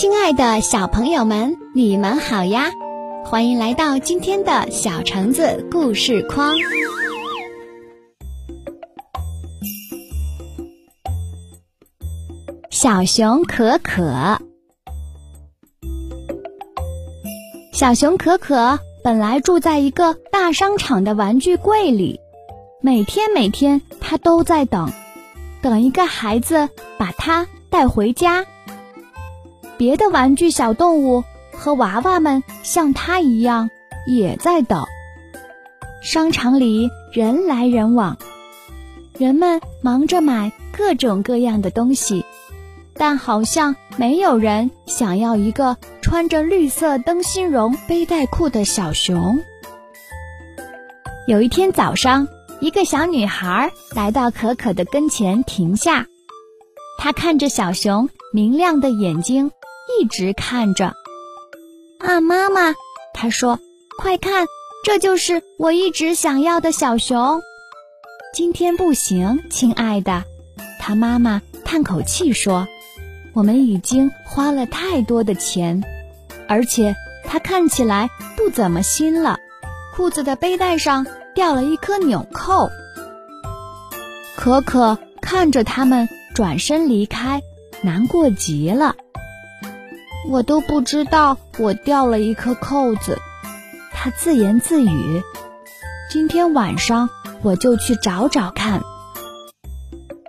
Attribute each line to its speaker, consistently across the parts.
Speaker 1: 亲爱的小朋友们，你们好呀！欢迎来到今天的小橙子故事框。小熊可可，小熊可可本来住在一个大商场的玩具柜里，每天每天他都在等，等一个孩子把他带回家。别的玩具小动物和娃娃们像它一样，也在等。商场里人来人往，人们忙着买各种各样的东西，但好像没有人想要一个穿着绿色灯芯绒背带裤的小熊。有一天早上，一个小女孩来到可可的跟前，停下，她看着小熊明亮的眼睛。一直看着，啊，妈妈，他说：“快看，这就是我一直想要的小熊。”今天不行，亲爱的，他妈妈叹口气说：“我们已经花了太多的钱，而且它看起来不怎么新了，裤子的背带上掉了一颗纽扣。”可可看着他们转身离开，难过极了。我都不知道我掉了一颗扣子，他自言自语。今天晚上我就去找找看。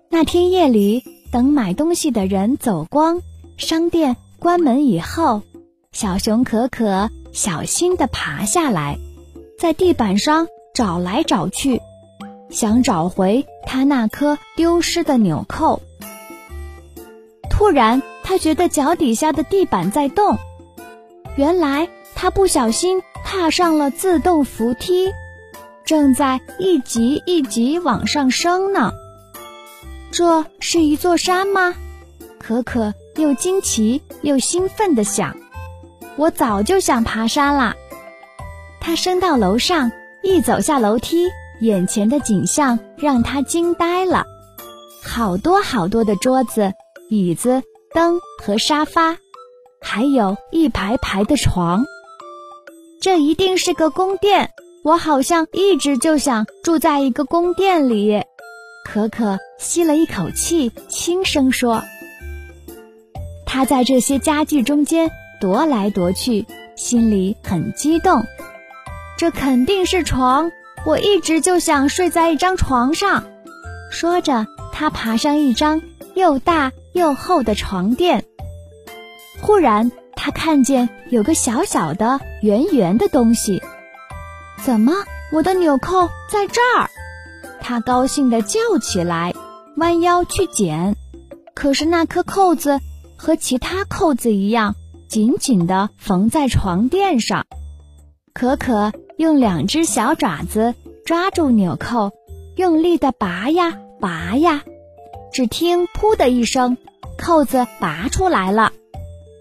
Speaker 1: 那天夜里，等买东西的人走光，商店关门以后，小熊可可小心地爬下来，在地板上找来找去，想找回他那颗丢失的纽扣。突然。他觉得脚底下的地板在动，原来他不小心踏上了自动扶梯，正在一级一级往上升呢。这是一座山吗？可可又惊奇又兴奋地想：“我早就想爬山啦！”他升到楼上，一走下楼梯，眼前的景象让他惊呆了：好多好多的桌子、椅子。灯和沙发，还有一排排的床。这一定是个宫殿。我好像一直就想住在一个宫殿里。可可吸了一口气，轻声说：“他在这些家具中间踱来踱去，心里很激动。这肯定是床。我一直就想睡在一张床上。”说着，他爬上一张又大。又厚的床垫。忽然，他看见有个小小的、圆圆的东西。怎么，我的纽扣在这儿？他高兴地叫起来，弯腰去捡。可是那颗扣子和其他扣子一样，紧紧地缝在床垫上。可可用两只小爪子抓住纽扣，用力地拔呀拔呀。只听“噗”的一声，扣子拔出来了，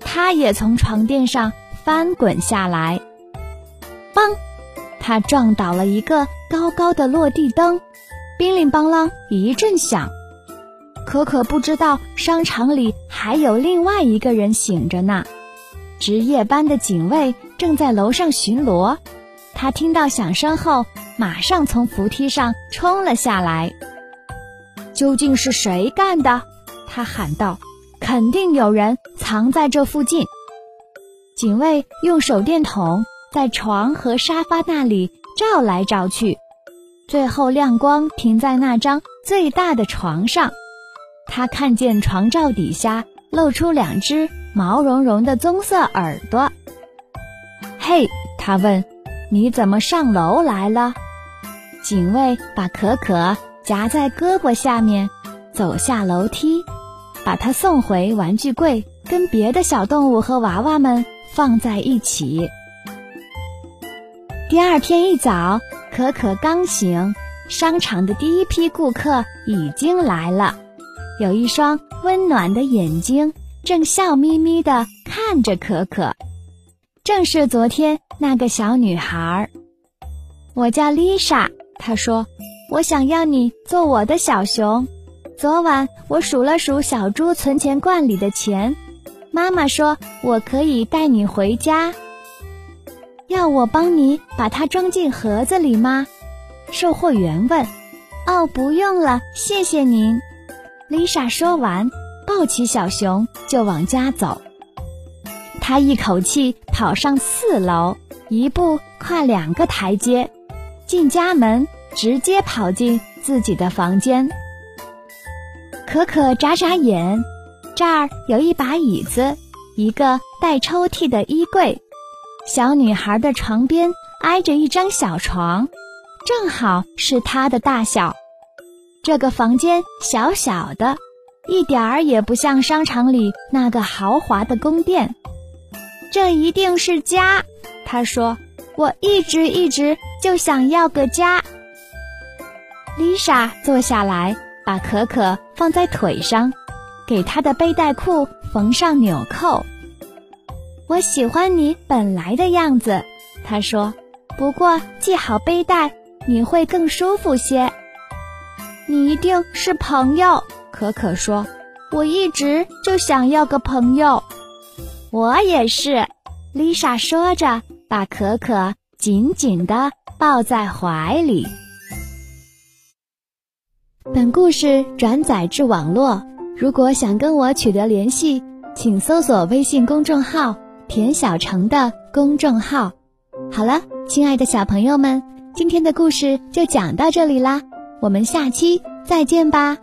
Speaker 1: 他也从床垫上翻滚下来，嘣！他撞倒了一个高高的落地灯，叮铃邦啷一阵响。可可不知道商场里还有另外一个人醒着呢，值夜班的警卫正在楼上巡逻。他听到响声后，马上从扶梯上冲了下来。究竟是谁干的？他喊道：“肯定有人藏在这附近。”警卫用手电筒在床和沙发那里照来照去，最后亮光停在那张最大的床上。他看见床罩底下露出两只毛茸茸的棕色耳朵。“嘿，”他问，“你怎么上楼来了？”警卫把可可。夹在胳膊下面，走下楼梯，把它送回玩具柜，跟别的小动物和娃娃们放在一起。第二天一早，可可刚醒，商场的第一批顾客已经来了，有一双温暖的眼睛正笑眯眯地看着可可，正是昨天那个小女孩。我叫丽莎，她说。我想要你做我的小熊。昨晚我数了数小猪存钱罐里的钱，妈妈说我可以带你回家。要我帮你把它装进盒子里吗？售货员问。哦，不用了，谢谢您。丽莎说完，抱起小熊就往家走。她一口气跑上四楼，一步跨两个台阶，进家门，直接跑进自己的房间。可可眨眨眼，这儿有一把椅子，一个带抽屉的衣柜，小女孩的床边挨着一张小床，正好是她的大小。这个房间小小的，一点儿也不像商场里那个豪华的宫殿。这一定是家，她说：“我一直一直就想要个家。”丽莎坐下来。把可可放在腿上，给她的背带裤缝上纽扣。我喜欢你本来的样子，她说。不过系好背带，你会更舒服些。你一定是朋友，可可说。我一直就想要个朋友。我也是，丽莎说着，把可可紧紧地抱在怀里。本故事转载至网络。如果想跟我取得联系，请搜索微信公众号“田小城”的公众号。好了，亲爱的小朋友们，今天的故事就讲到这里啦，我们下期再见吧。